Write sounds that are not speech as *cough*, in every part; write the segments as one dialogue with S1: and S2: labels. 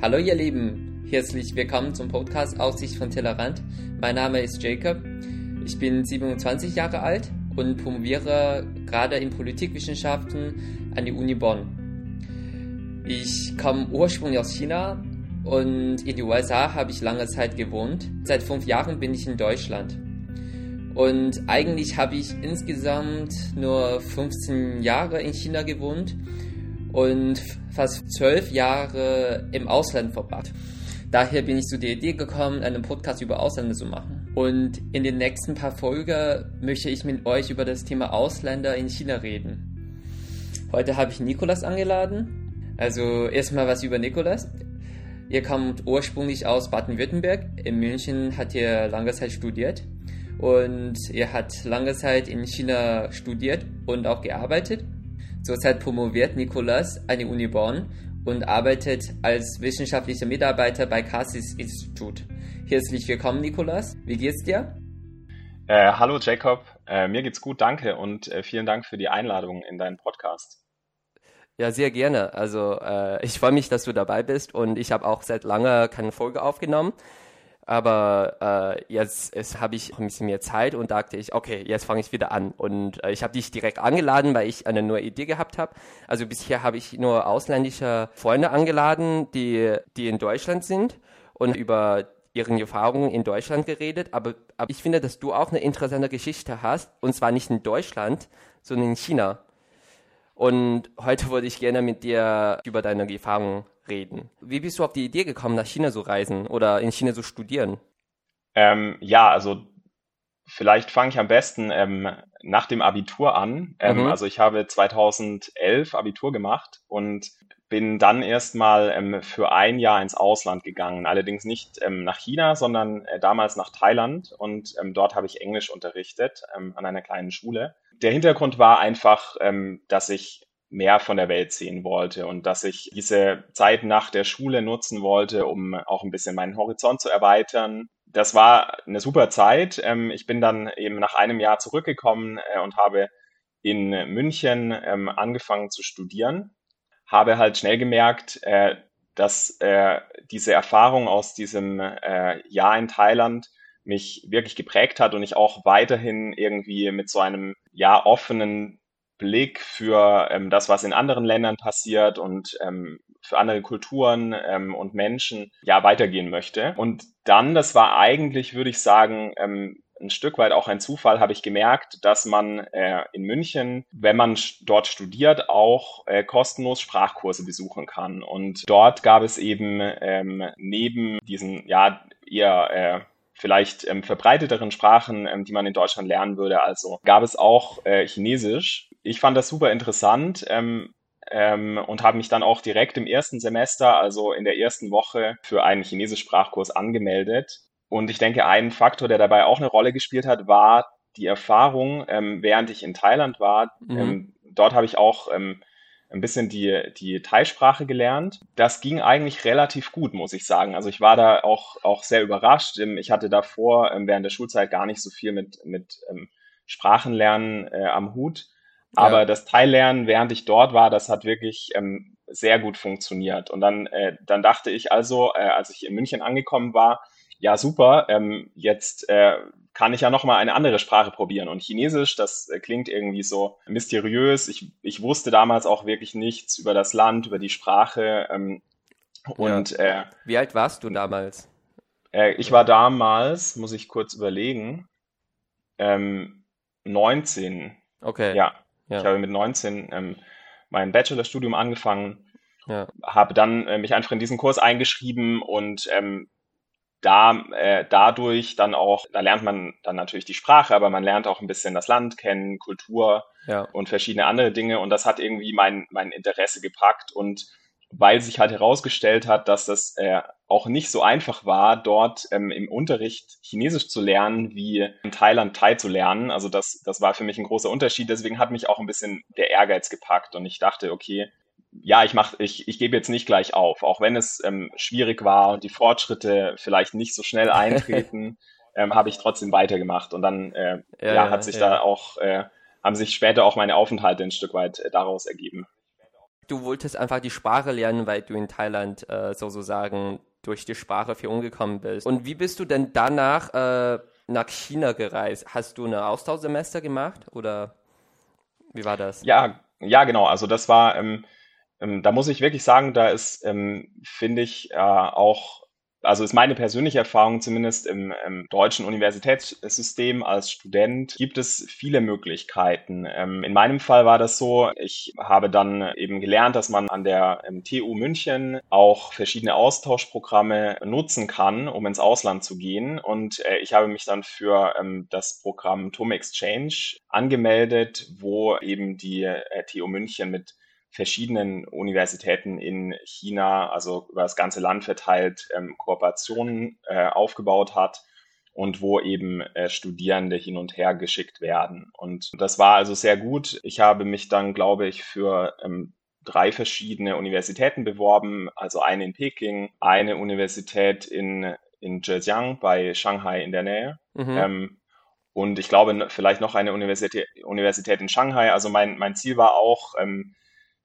S1: Hallo ihr Lieben, herzlich willkommen zum Podcast Aussicht von Tellerrand. Mein Name ist Jacob, ich bin 27 Jahre alt und promoviere gerade in Politikwissenschaften an die Uni Bonn. Ich komme ursprünglich aus China und in den USA habe ich lange Zeit gewohnt. Seit fünf Jahren bin ich in Deutschland. Und eigentlich habe ich insgesamt nur 15 Jahre in China gewohnt und fast zwölf Jahre im Ausland verbracht. Daher bin ich zu der Idee gekommen, einen Podcast über Ausländer zu machen. Und in den nächsten paar Folgen möchte ich mit euch über das Thema Ausländer in China reden. Heute habe ich Nikolas angeladen. Also erstmal was über Nikolas. Er kommt ursprünglich aus Baden-Württemberg. In München hat er lange Zeit studiert. Und er hat lange Zeit in China studiert und auch gearbeitet. Zurzeit promoviert Nikolas an die Uni Bonn und arbeitet als wissenschaftlicher Mitarbeiter bei Cassis Institut. Herzlich willkommen, Nikolas. Wie geht's dir?
S2: Äh, hallo Jacob, äh, mir geht's gut, danke und äh, vielen Dank für die Einladung in deinen Podcast.
S1: Ja, sehr gerne. Also äh, ich freue mich, dass du dabei bist und ich habe auch seit langer keine Folge aufgenommen. Aber äh, jetzt, jetzt habe ich ein bisschen mehr Zeit und dachte ich, okay, jetzt fange ich wieder an. Und äh, ich habe dich direkt angeladen, weil ich eine neue Idee gehabt habe. Also bisher habe ich nur ausländische Freunde angeladen, die, die in Deutschland sind und über ihren Erfahrungen in Deutschland geredet. Aber, aber ich finde, dass du auch eine interessante Geschichte hast. Und zwar nicht in Deutschland, sondern in China. Und heute würde ich gerne mit dir über deine Erfahrungen reden. Wie bist du auf die Idee gekommen, nach China zu reisen oder in China zu studieren?
S2: Ähm, ja, also vielleicht fange ich am besten ähm, nach dem Abitur an. Ähm, mhm. Also ich habe 2011 Abitur gemacht und bin dann erstmal ähm, für ein Jahr ins Ausland gegangen. Allerdings nicht ähm, nach China, sondern äh, damals nach Thailand und ähm, dort habe ich Englisch unterrichtet ähm, an einer kleinen Schule. Der Hintergrund war einfach, ähm, dass ich mehr von der Welt sehen wollte und dass ich diese Zeit nach der Schule nutzen wollte, um auch ein bisschen meinen Horizont zu erweitern. Das war eine super Zeit. Ähm, ich bin dann eben nach einem Jahr zurückgekommen äh, und habe in München ähm, angefangen zu studieren. Habe halt schnell gemerkt, äh, dass äh, diese Erfahrung aus diesem Jahr in Thailand mich wirklich geprägt hat und ich auch weiterhin irgendwie mit so einem ja offenen Blick für ähm, das, was in anderen Ländern passiert und ähm, für andere Kulturen ähm, und Menschen ja weitergehen möchte. Und dann, das war eigentlich, würde ich sagen, ähm, ein Stück weit auch ein Zufall, habe ich gemerkt, dass man äh, in München, wenn man dort studiert, auch äh, kostenlos Sprachkurse besuchen kann. Und dort gab es eben ähm, neben diesen ja eher äh, vielleicht ähm, verbreiteteren Sprachen, ähm, die man in Deutschland lernen würde. Also gab es auch äh, Chinesisch. Ich fand das super interessant ähm, ähm, und habe mich dann auch direkt im ersten Semester, also in der ersten Woche, für einen Chinesisch-Sprachkurs angemeldet. Und ich denke, ein Faktor, der dabei auch eine Rolle gespielt hat, war die Erfahrung, ähm, während ich in Thailand war. Mhm. Ähm, dort habe ich auch ähm, ein bisschen die, die Thai-Sprache gelernt. Das ging eigentlich relativ gut, muss ich sagen. Also ich war da auch, auch sehr überrascht. Ähm, ich hatte davor während der Schulzeit gar nicht so viel mit, mit Sprachenlernen äh, am Hut. Aber ja. das Thai-Lernen, während ich dort war, das hat wirklich ähm, sehr gut funktioniert. Und dann, äh, dann dachte ich also, äh, als ich in München angekommen war, ja super, ähm, jetzt äh, kann ich ja nochmal eine andere Sprache probieren. Und Chinesisch, das äh, klingt irgendwie so mysteriös. Ich, ich wusste damals auch wirklich nichts über das Land, über die Sprache. Ähm, und
S1: ja. äh, wie alt warst du damals?
S2: Äh, ich war damals, muss ich kurz überlegen, ähm, 19.
S1: Okay.
S2: Ja. Ja. Ich habe mit 19 ähm, mein Bachelorstudium angefangen, ja. habe dann äh, mich einfach in diesen Kurs eingeschrieben und ähm, da äh, dadurch dann auch, da lernt man dann natürlich die Sprache, aber man lernt auch ein bisschen das Land kennen, Kultur ja. und verschiedene andere Dinge. Und das hat irgendwie mein, mein Interesse gepackt. Und weil sich halt herausgestellt hat, dass das äh, auch nicht so einfach war, dort ähm, im Unterricht Chinesisch zu lernen, wie in Thailand Thai zu lernen. Also das, das war für mich ein großer Unterschied. Deswegen hat mich auch ein bisschen der Ehrgeiz gepackt und ich dachte, okay, ja, ich mach, ich, ich gebe jetzt nicht gleich auf, auch wenn es ähm, schwierig war und die Fortschritte vielleicht nicht so schnell *laughs* eintreten, ähm, habe ich trotzdem weitergemacht und dann äh, ja, ja, hat sich ja. da auch äh, haben sich später auch meine Aufenthalte ein Stück weit äh, daraus ergeben.
S1: Du wolltest einfach die Sprache lernen, weil du in Thailand äh, sozusagen durch die Sprache für umgekommen bist. Und wie bist du denn danach äh, nach China gereist? Hast du ein Austauschsemester gemacht oder wie war das?
S2: Ja, ja, genau. Also das war, ähm, ähm, da muss ich wirklich sagen, da ist, ähm, finde ich, äh, auch also ist meine persönliche Erfahrung zumindest im, im deutschen Universitätssystem als Student, gibt es viele Möglichkeiten. Ähm, in meinem Fall war das so, ich habe dann eben gelernt, dass man an der TU München auch verschiedene Austauschprogramme nutzen kann, um ins Ausland zu gehen. Und äh, ich habe mich dann für ähm, das Programm TUM Exchange angemeldet, wo eben die äh, TU München mit verschiedenen Universitäten in China, also über das ganze Land verteilt, ähm, Kooperationen äh, aufgebaut hat und wo eben äh, Studierende hin und her geschickt werden. Und das war also sehr gut. Ich habe mich dann, glaube ich, für ähm, drei verschiedene Universitäten beworben, also eine in Peking, eine Universität in, in Zhejiang bei Shanghai in der Nähe. Mhm. Ähm, und ich glaube, vielleicht noch eine Universität, Universität in Shanghai. Also mein, mein Ziel war auch, ähm,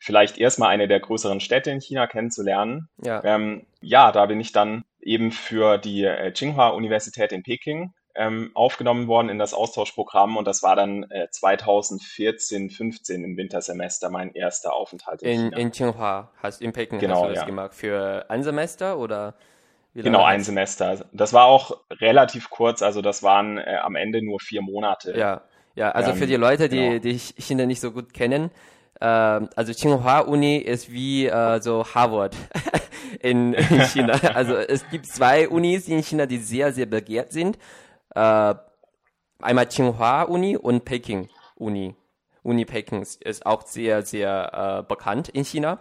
S2: vielleicht erstmal eine der größeren Städte in China kennenzulernen. Ja, ähm, ja da bin ich dann eben für die äh, Tsinghua-Universität in Peking ähm, aufgenommen worden in das Austauschprogramm und das war dann äh, 2014, 15 im Wintersemester mein erster Aufenthalt
S1: in, in China. In Tsinghua, hast, in Peking
S2: genau,
S1: hast du das
S2: ja.
S1: gemacht. Für ein Semester oder?
S2: Genau, ein Semester. Das war auch relativ kurz, also das waren äh, am Ende nur vier Monate.
S1: Ja, ja, also ähm, für die Leute, die, genau. die China nicht so gut kennen, also Tsinghua Uni ist wie äh, so Harvard *laughs* in, in China. *laughs* also es gibt zwei Unis in China, die sehr, sehr begehrt sind. Äh, einmal Tsinghua Uni und Peking Uni. Uni Peking ist auch sehr, sehr äh, bekannt in China.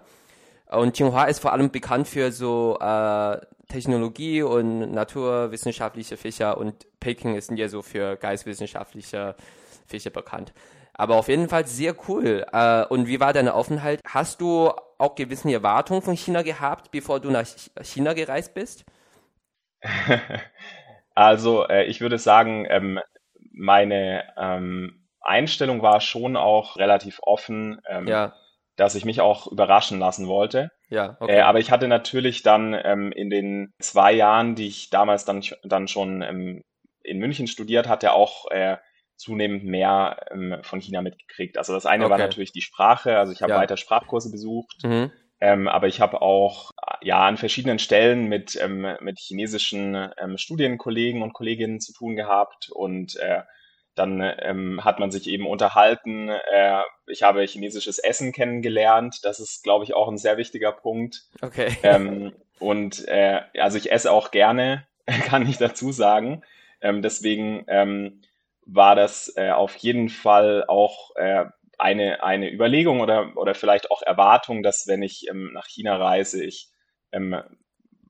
S1: Und Tsinghua ist vor allem bekannt für so äh, Technologie und naturwissenschaftliche Fächer und Peking ist ja so für geistwissenschaftliche Fächer bekannt. Aber auf jeden Fall sehr cool. Äh, und wie war dein Aufenthalt? Hast du auch gewisse Erwartungen von China gehabt, bevor du nach China gereist bist? *laughs*
S2: Also äh, ich würde sagen, ähm, meine ähm, Einstellung war schon auch relativ offen, ähm, ja. dass ich mich auch überraschen lassen wollte. Ja, okay. Äh, aber ich hatte natürlich dann in den zwei Jahren, die ich damals dann, dann schon in München studiert hatte, auch äh, zunehmend mehr ähm, von China mitgekriegt. Also das eine okay. war natürlich die Sprache, also ich habe ja. weiter Sprachkurse besucht, mhm. ähm, aber ich habe auch ja an verschiedenen Stellen mit, ähm, mit chinesischen ähm, Studienkollegen und Kolleginnen zu tun gehabt und äh, dann ähm, hat man sich eben unterhalten. Äh, ich habe chinesisches Essen kennengelernt. Das ist, glaube ich, auch ein sehr wichtiger Punkt.
S1: Okay.
S2: Ähm, und äh, also ich esse auch gerne, *laughs* kann ich dazu sagen. Deswegen war das äh, auf jeden Fall auch äh, eine, eine Überlegung oder, oder vielleicht auch Erwartung, dass wenn ich ähm, nach China reise, ich ähm,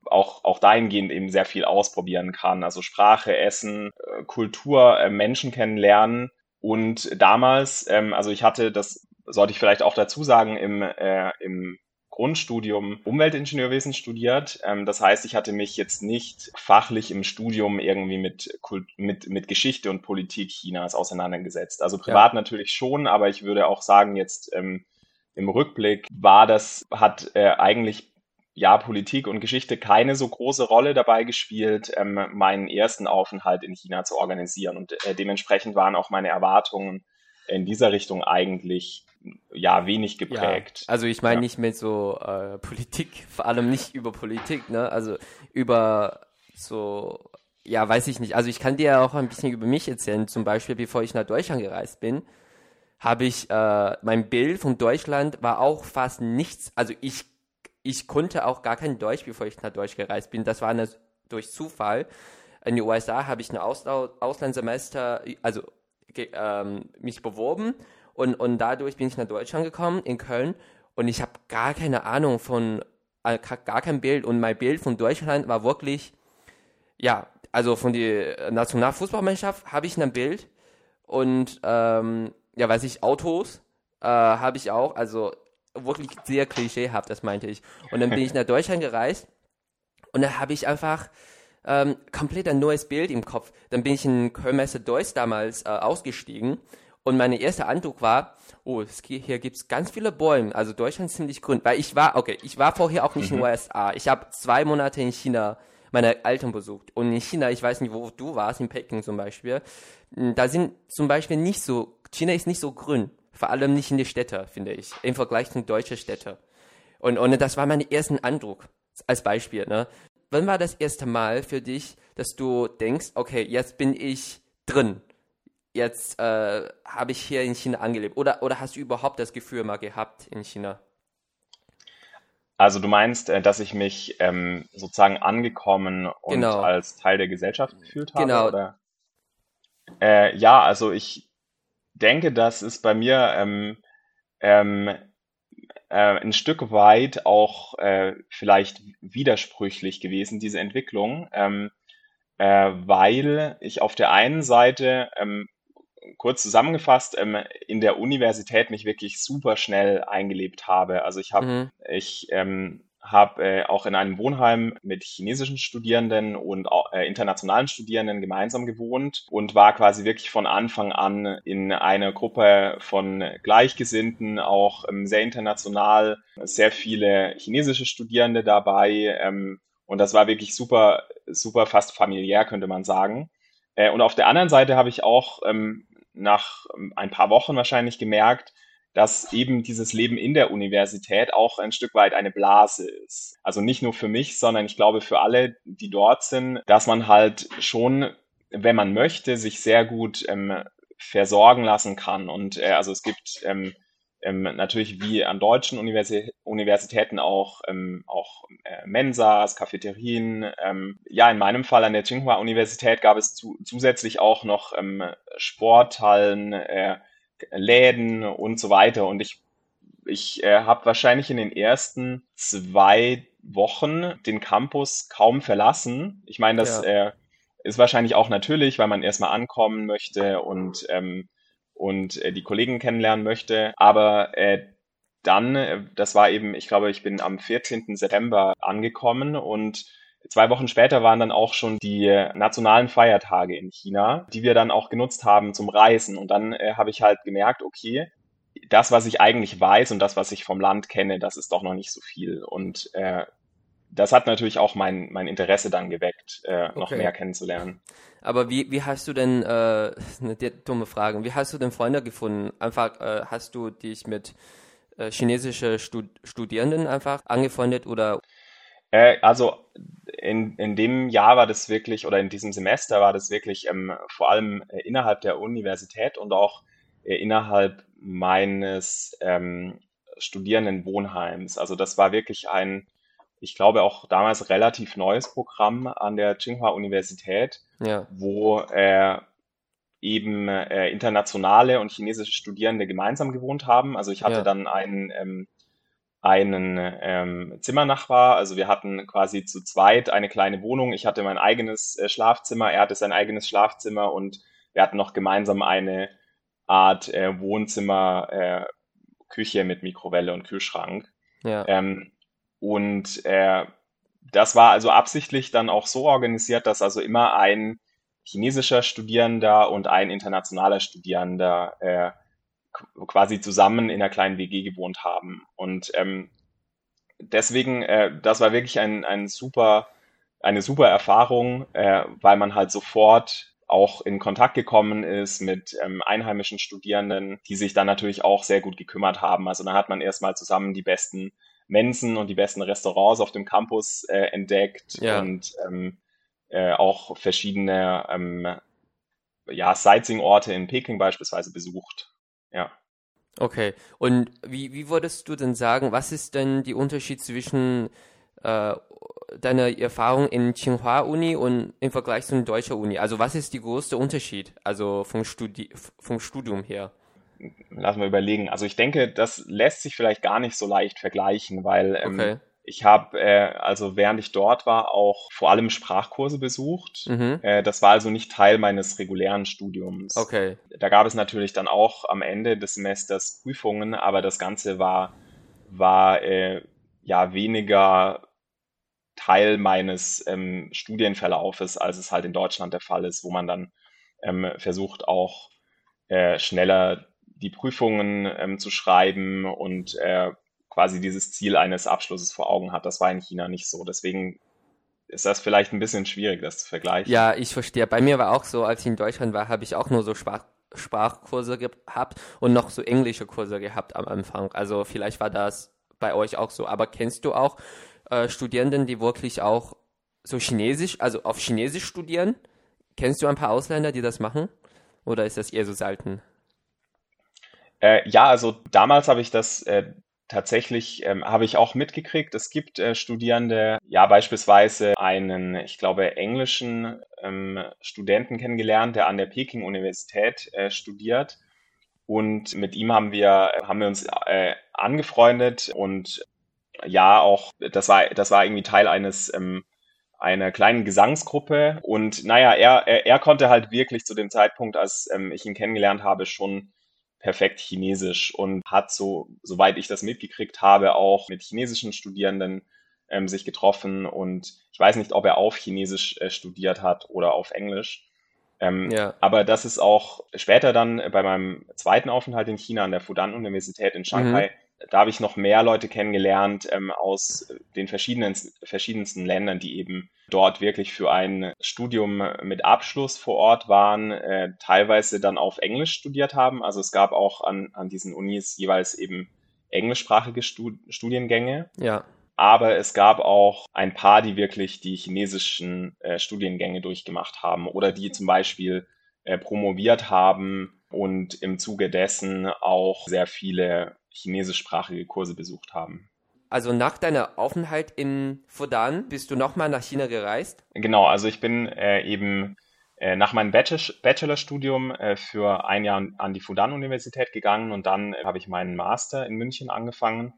S2: auch, auch dahingehend eben sehr viel ausprobieren kann. Also Sprache, Essen, äh, Kultur, äh, Menschen kennenlernen. Und damals, ähm, also ich hatte, das sollte ich vielleicht auch dazu sagen, im, äh, im Grundstudium Umweltingenieurwesen studiert. Ähm, das heißt, ich hatte mich jetzt nicht fachlich im Studium irgendwie mit, mit, mit Geschichte und Politik Chinas auseinandergesetzt. Also privat ja. natürlich schon, aber ich würde auch sagen, jetzt ähm, im Rückblick war das, hat äh, eigentlich ja, Politik und Geschichte keine so große Rolle dabei gespielt, ähm, meinen ersten Aufenthalt in China zu organisieren. Und äh, dementsprechend waren auch meine Erwartungen in dieser Richtung eigentlich ja wenig geprägt.
S1: Ja, also ich meine ja. nicht mit so äh, *laughs* Politik, vor allem nicht über Politik, ne? Also über so, ja, weiß ich nicht. Also ich kann dir ja auch ein bisschen über mich erzählen. Zum Beispiel, bevor ich nach Deutschland gereist bin, habe ich äh, mein Bild von Deutschland war auch fast nichts. Also ich ich konnte auch gar kein Deutsch, bevor ich nach Deutsch gereist bin. Das war eine, durch Zufall. In den USA habe ich ein Ausla Auslandssemester, also ähm, mich beworben und, und dadurch bin ich nach Deutschland gekommen, in Köln. Und ich habe gar keine Ahnung von, äh, gar kein Bild. Und mein Bild von Deutschland war wirklich, ja, also von der Nationalfußballmannschaft habe ich ein Bild. Und, ähm, ja, weiß ich, Autos äh, habe ich auch. Also wirklich sehr klischeehaft, das meinte ich. Und dann bin ich *laughs* nach Deutschland gereist. Und da habe ich einfach ähm, komplett ein neues Bild im Kopf. Dann bin ich in Kölnmesse Deutsch damals äh, ausgestiegen Und mein erster Eindruck war, oh, hier gibt es ganz viele Bäume, also Deutschland ist ziemlich grün. Weil ich war, okay, ich war vorher auch nicht mhm. in den USA. Ich habe zwei Monate in China meine Eltern besucht. Und in China, ich weiß nicht, wo du warst, in Peking zum Beispiel, hm, da sind zum Beispiel nicht so, China ist nicht so grün. Vor allem nicht in die Städte, finde ich, im Vergleich zu deutschen Städten. Und, und das war mein erster Eindruck, als Beispiel. Ne? Wann war das erste Mal für dich, dass du denkst, okay, jetzt bin ich drin? Jetzt äh, habe ich hier in China angelebt. Oder, oder hast du überhaupt das Gefühl mal gehabt in China?
S2: Also du meinst, äh, dass ich mich ähm, sozusagen angekommen und genau. als Teil der Gesellschaft gefühlt habe?
S1: Genau.
S2: Oder? Äh, ja, also ich denke, das ist bei mir ähm, ähm, äh, ein Stück weit auch äh, vielleicht widersprüchlich gewesen, diese Entwicklung, ähm, äh, weil ich auf der einen Seite ähm, kurz zusammengefasst, ähm, in der Universität mich wirklich super schnell eingelebt habe. Also ich habe, mhm. ich ähm, habe äh, auch in einem Wohnheim mit chinesischen Studierenden und äh, internationalen Studierenden gemeinsam gewohnt und war quasi wirklich von Anfang an in einer Gruppe von Gleichgesinnten, auch ähm, sehr international, sehr viele chinesische Studierende dabei. Ähm, und das war wirklich super, super fast familiär, könnte man sagen. Äh, und auf der anderen Seite habe ich auch ähm, nach ähm, ein paar Wochen wahrscheinlich gemerkt, dass eben dieses Leben in der Universität auch ein Stück weit eine Blase ist. Also nicht nur für mich, sondern ich glaube für alle, die dort sind, dass man halt schon, wenn man möchte, sich sehr gut ähm, versorgen lassen kann. Und äh, also es gibt ähm, ähm, natürlich wie an deutschen Universi Universitäten auch, ähm, auch äh, Mensas, Cafeterien. Ähm, ja, in meinem Fall an der Tsinghua Universität gab es zu, zusätzlich auch noch ähm, Sporthallen, äh, Läden und so weiter. Und ich, ich äh, habe wahrscheinlich in den ersten zwei Wochen den Campus kaum verlassen. Ich meine, das ja. äh, ist wahrscheinlich auch natürlich, weil man erstmal ankommen möchte und ähm, und äh, die Kollegen kennenlernen möchte. Aber äh, dann, äh, das war eben, ich glaube, ich bin am 14. September angekommen und zwei Wochen später waren dann auch schon die nationalen Feiertage in China, die wir dann auch genutzt haben zum Reisen. Und dann äh, habe ich halt gemerkt, okay, das, was ich eigentlich weiß und das, was ich vom Land kenne, das ist doch noch nicht so viel. Und äh, das hat natürlich auch mein, mein Interesse dann geweckt, äh, noch okay. mehr kennenzulernen.
S1: Aber wie, wie hast du denn, äh, *laughs* eine dumme Frage, wie hast du denn Freunde gefunden? Einfach, äh, hast du dich mit äh, chinesischen Stud Studierenden einfach angefreundet oder?
S2: Äh, also in, in dem Jahr war das wirklich, oder in diesem Semester war das wirklich ähm, vor allem äh, innerhalb der Universität und auch äh, innerhalb meines ähm, Studierendenwohnheims. Also das war wirklich ein ich glaube, auch damals relativ neues Programm an der Tsinghua Universität, ja. wo äh, eben äh, internationale und chinesische Studierende gemeinsam gewohnt haben. Also ich hatte ja. dann einen, ähm, einen ähm, Zimmernachbar, also wir hatten quasi zu zweit eine kleine Wohnung. Ich hatte mein eigenes äh, Schlafzimmer, er hatte sein eigenes Schlafzimmer und wir hatten noch gemeinsam eine Art äh, Wohnzimmer, äh, Küche mit Mikrowelle und Kühlschrank. Ja. Ähm, und äh, das war also absichtlich dann auch so organisiert, dass also immer ein chinesischer Studierender und ein internationaler Studierender äh, quasi zusammen in einer kleinen WG gewohnt haben. Und ähm, deswegen, äh, das war wirklich ein, ein super, eine super Erfahrung, äh, weil man halt sofort auch in Kontakt gekommen ist mit ähm, einheimischen Studierenden, die sich dann natürlich auch sehr gut gekümmert haben. Also da hat man erstmal zusammen die besten Mensen und die besten Restaurants auf dem Campus äh, entdeckt ja. und ähm, äh, auch verschiedene ähm, ja, Sightseeing-Orte in Peking beispielsweise besucht. Ja.
S1: Okay. Und wie, wie würdest du denn sagen, was ist denn die Unterschied zwischen äh, deiner Erfahrung in Tsinghua Uni und im Vergleich zu deutscher Uni? Also was ist der größte Unterschied, also vom, Studi vom Studium her?
S2: Lassen wir überlegen. Also ich denke, das lässt sich vielleicht gar nicht so leicht vergleichen, weil ähm, okay. ich habe, äh, also während ich dort war, auch vor allem Sprachkurse besucht. Mhm. Äh, das war also nicht Teil meines regulären Studiums.
S1: Okay.
S2: Da gab es natürlich dann auch am Ende des Semesters Prüfungen, aber das Ganze war, war äh, ja weniger Teil meines ähm, Studienverlaufes, als es halt in Deutschland der Fall ist, wo man dann ähm, versucht auch äh, schneller die Prüfungen ähm, zu schreiben und äh, quasi dieses Ziel eines Abschlusses vor Augen hat. Das war in China nicht so. Deswegen ist das vielleicht ein bisschen schwierig, das zu vergleichen.
S1: Ja, ich verstehe. Bei mir war auch so, als ich in Deutschland war, habe ich auch nur so Sprach Sprachkurse gehabt und noch so englische Kurse gehabt am Anfang. Also vielleicht war das bei euch auch so. Aber kennst du auch äh, Studierenden, die wirklich auch so Chinesisch, also auf Chinesisch studieren? Kennst du ein paar Ausländer, die das machen? Oder ist das eher so selten?
S2: Äh, ja, also damals habe ich das äh, tatsächlich, ähm, habe ich auch mitgekriegt. Es gibt äh, Studierende, ja beispielsweise einen, ich glaube, englischen ähm, Studenten kennengelernt, der an der Peking-Universität äh, studiert. Und mit ihm haben wir, haben wir uns äh, angefreundet und ja, auch, das war, das war irgendwie Teil eines ähm, einer kleinen Gesangsgruppe. Und naja, er, er, er konnte halt wirklich zu dem Zeitpunkt, als ähm, ich ihn kennengelernt habe, schon perfekt Chinesisch und hat so, soweit ich das mitgekriegt habe, auch mit chinesischen Studierenden ähm, sich getroffen und ich weiß nicht, ob er auf Chinesisch äh, studiert hat oder auf Englisch. Ähm, ja. Aber das ist auch später dann bei meinem zweiten Aufenthalt in China an der Fudan-Universität in Shanghai mhm da habe ich noch mehr Leute kennengelernt ähm, aus den verschiedenen, verschiedensten Ländern, die eben dort wirklich für ein Studium mit Abschluss vor Ort waren, äh, teilweise dann auf Englisch studiert haben. Also es gab auch an, an diesen Unis jeweils eben englischsprachige Stud Studiengänge.
S1: Ja.
S2: Aber es gab auch ein paar, die wirklich die chinesischen äh, Studiengänge durchgemacht haben oder die zum Beispiel äh, promoviert haben und im Zuge dessen auch sehr viele chinesischsprachige Kurse besucht haben.
S1: Also nach deiner Aufenthalt in Fudan bist du nochmal nach China gereist?
S2: Genau, also ich bin äh, eben äh, nach meinem Bachelorstudium äh, für ein Jahr an die Fudan-Universität gegangen und dann äh, habe ich meinen Master in München angefangen.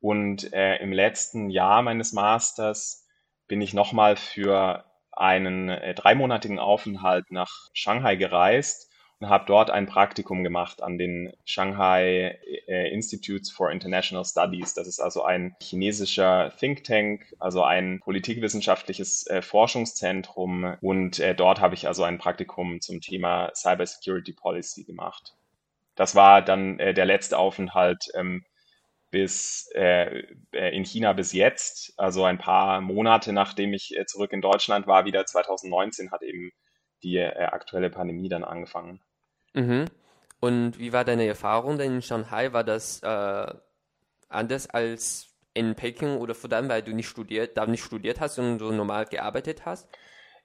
S2: Und äh, im letzten Jahr meines Masters bin ich nochmal für einen äh, dreimonatigen Aufenthalt nach Shanghai gereist habe dort ein Praktikum gemacht an den Shanghai äh, Institutes for International Studies. Das ist also ein chinesischer Think Tank, also ein politikwissenschaftliches äh, Forschungszentrum. Und äh, dort habe ich also ein Praktikum zum Thema Cybersecurity Policy gemacht. Das war dann der letzte Aufenthalt ähm, bis äh, in China bis jetzt, also ein paar Monate nachdem ich äh, zurück in Deutschland war, wieder 2019 hat eben die äh, aktuelle Pandemie dann angefangen.
S1: Mhm. Und wie war deine Erfahrung denn in Shanghai? War das äh, anders als in Peking oder Fudan, weil du nicht studiert, da nicht studiert hast und so normal gearbeitet hast?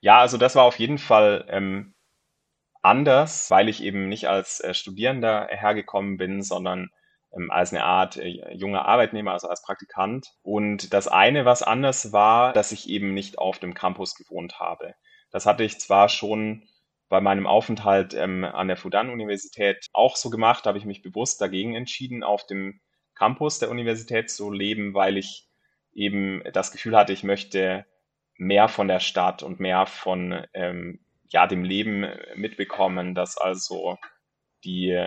S2: Ja, also das war auf jeden Fall ähm, anders, weil ich eben nicht als äh, Studierender hergekommen bin, sondern ähm, als eine Art äh, junger Arbeitnehmer, also als Praktikant. Und das eine, was anders war, dass ich eben nicht auf dem Campus gewohnt habe. Das hatte ich zwar schon bei meinem Aufenthalt ähm, an der Fudan-Universität auch so gemacht, habe ich mich bewusst dagegen entschieden, auf dem Campus der Universität zu leben, weil ich eben das Gefühl hatte, ich möchte mehr von der Stadt und mehr von ähm, ja, dem Leben mitbekommen, dass also die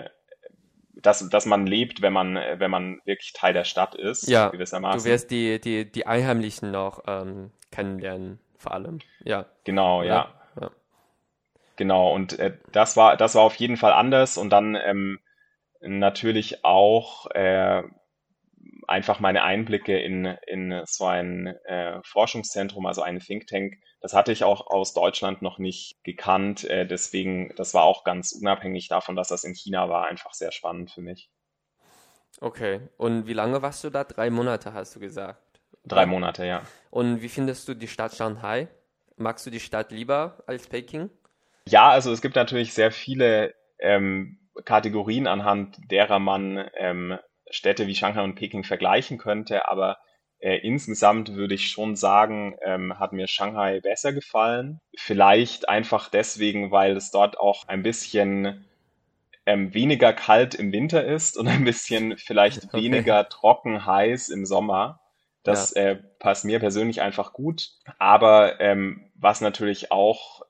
S2: dass, dass man lebt, wenn man, wenn man wirklich Teil der Stadt ist,
S1: ja, gewissermaßen. Du wirst die, die, die Einheimlichen noch ähm, kennenlernen, vor allem. Ja.
S2: Genau, ja. ja. Genau, und äh, das war, das war auf jeden Fall anders und dann ähm, natürlich auch äh, einfach meine Einblicke in, in so ein äh, Forschungszentrum, also eine Think Tank, das hatte ich auch aus Deutschland noch nicht gekannt. Äh, deswegen, das war auch ganz unabhängig davon, dass das in China war, einfach sehr spannend für mich.
S1: Okay, und wie lange warst du da? Drei Monate hast du gesagt.
S2: Drei Monate, ja.
S1: Und wie findest du die Stadt Shanghai? Magst du die Stadt lieber als Peking?
S2: Ja, also es gibt natürlich sehr viele ähm, Kategorien, anhand derer man ähm, Städte wie Shanghai und Peking vergleichen könnte, aber äh, insgesamt würde ich schon sagen, ähm, hat mir Shanghai besser gefallen. Vielleicht einfach deswegen, weil es dort auch ein bisschen ähm, weniger kalt im Winter ist und ein bisschen *laughs* vielleicht okay. weniger trocken heiß im Sommer. Das ja. äh, passt mir persönlich einfach gut. Aber ähm, was natürlich auch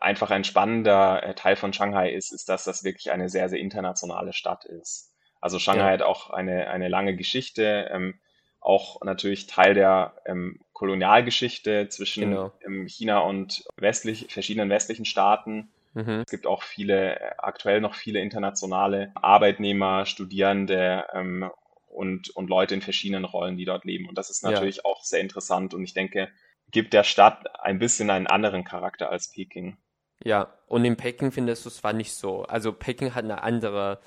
S2: einfach ein spannender äh, Teil von Shanghai ist, ist, dass das wirklich eine sehr, sehr internationale Stadt ist. Also Shanghai ja. hat auch eine, eine lange Geschichte, ähm, auch natürlich Teil der ähm, Kolonialgeschichte zwischen genau. ähm, China und westlich, verschiedenen westlichen Staaten. Mhm. Es gibt auch viele, aktuell noch viele internationale Arbeitnehmer, Studierende ähm, und, und Leute in verschiedenen Rollen, die dort leben. Und das ist natürlich ja. auch sehr interessant und ich denke, gibt der Stadt ein bisschen einen anderen Charakter als Peking.
S1: Ja, und in Peking findest du es zwar nicht so. Also Peking hat eine andere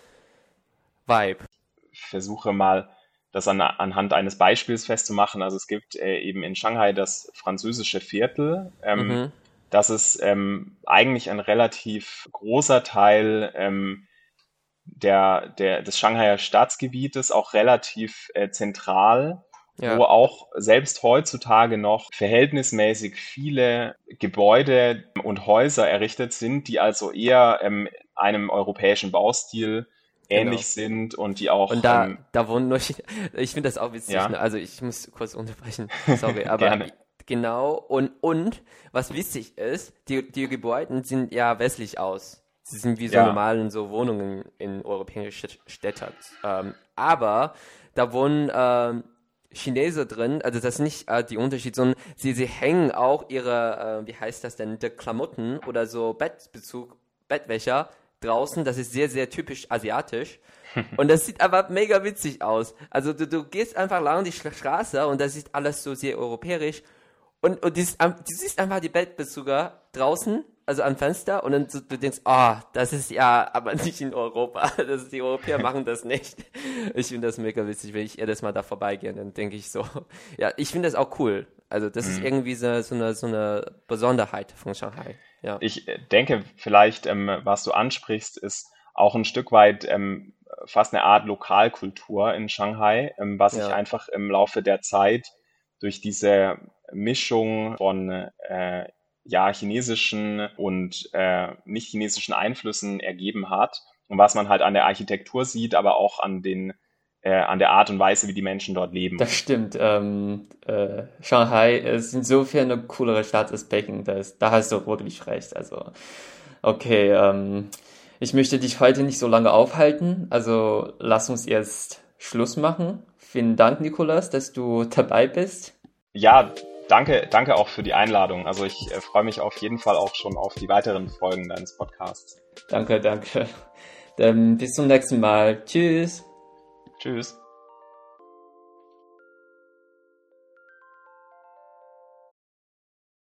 S1: Vibe.
S2: Ich versuche mal, das an, anhand eines Beispiels festzumachen. Also es gibt äh, eben in Shanghai das französische Viertel. Ähm, mhm. Das ist ähm, eigentlich ein relativ großer Teil ähm, der, der, des Shanghaier Staatsgebietes, auch relativ äh, zentral ja. wo auch selbst heutzutage noch verhältnismäßig viele Gebäude und Häuser errichtet sind, die also eher ähm, einem europäischen Baustil genau. ähnlich genau. sind und die auch.
S1: Und da, ähm, da wohnen nur, ich, *laughs* ich finde das auch witzig, ja. ne? also ich muss kurz unterbrechen, *laughs* sorry, aber genau, und, und, was witzig ist, die, die Gebäude sind ja westlich aus. Sie sind wie so ja. normalen so Wohnungen in europäischen Städten. Ähm, aber da wohnen ähm, Chinesen drin, also das ist nicht äh, die Unterschied, sondern sie, sie hängen auch ihre, äh, wie heißt das denn, die Klamotten oder so Bettbezug, Bettwäscher draußen, das ist sehr, sehr typisch asiatisch. *laughs* Und das sieht aber mega witzig aus. Also du, du gehst einfach lang die Straße und das ist alles so sehr europäisch. Und, und du siehst einfach die Bettbezüger draußen also am Fenster und dann du, du denkst, ah, oh, das ist ja aber *laughs* nicht in Europa. *laughs* Das ist, die Europäer *laughs* machen das nicht. Ich finde das mega witzig, wenn ich jedes Mal da vorbeigehe, dann denke ich so, ja, ich finde das auch cool. Also das mhm. ist irgendwie so, so, eine, so eine Besonderheit von Shanghai. Ja.
S2: Ich denke vielleicht, ähm, was du ansprichst, ist auch ein Stück weit ähm, fast eine Art Lokalkultur in Shanghai, ähm, was ja. sich einfach im Laufe der Zeit durch diese Mischung von äh, ja, chinesischen und äh, nicht chinesischen Einflüssen ergeben hat und was man halt an der Architektur sieht, aber auch an den äh, an der Art und Weise, wie die Menschen dort leben.
S1: Das stimmt. Ähm, äh, Shanghai ist insofern eine coolere Stadt als Peking. Das, da hast du wirklich recht. Also, okay, ähm, ich möchte dich heute nicht so lange aufhalten. Also, lass uns jetzt Schluss machen. Vielen Dank, Nikolas, dass du dabei bist.
S2: Ja, danke, danke auch für die Einladung. Also ich äh, freue mich auf jeden Fall auch schon auf die weiteren Folgen deines Podcasts.
S1: Danke, danke. Dann bis zum nächsten Mal. Tschüss.
S2: Tschüss.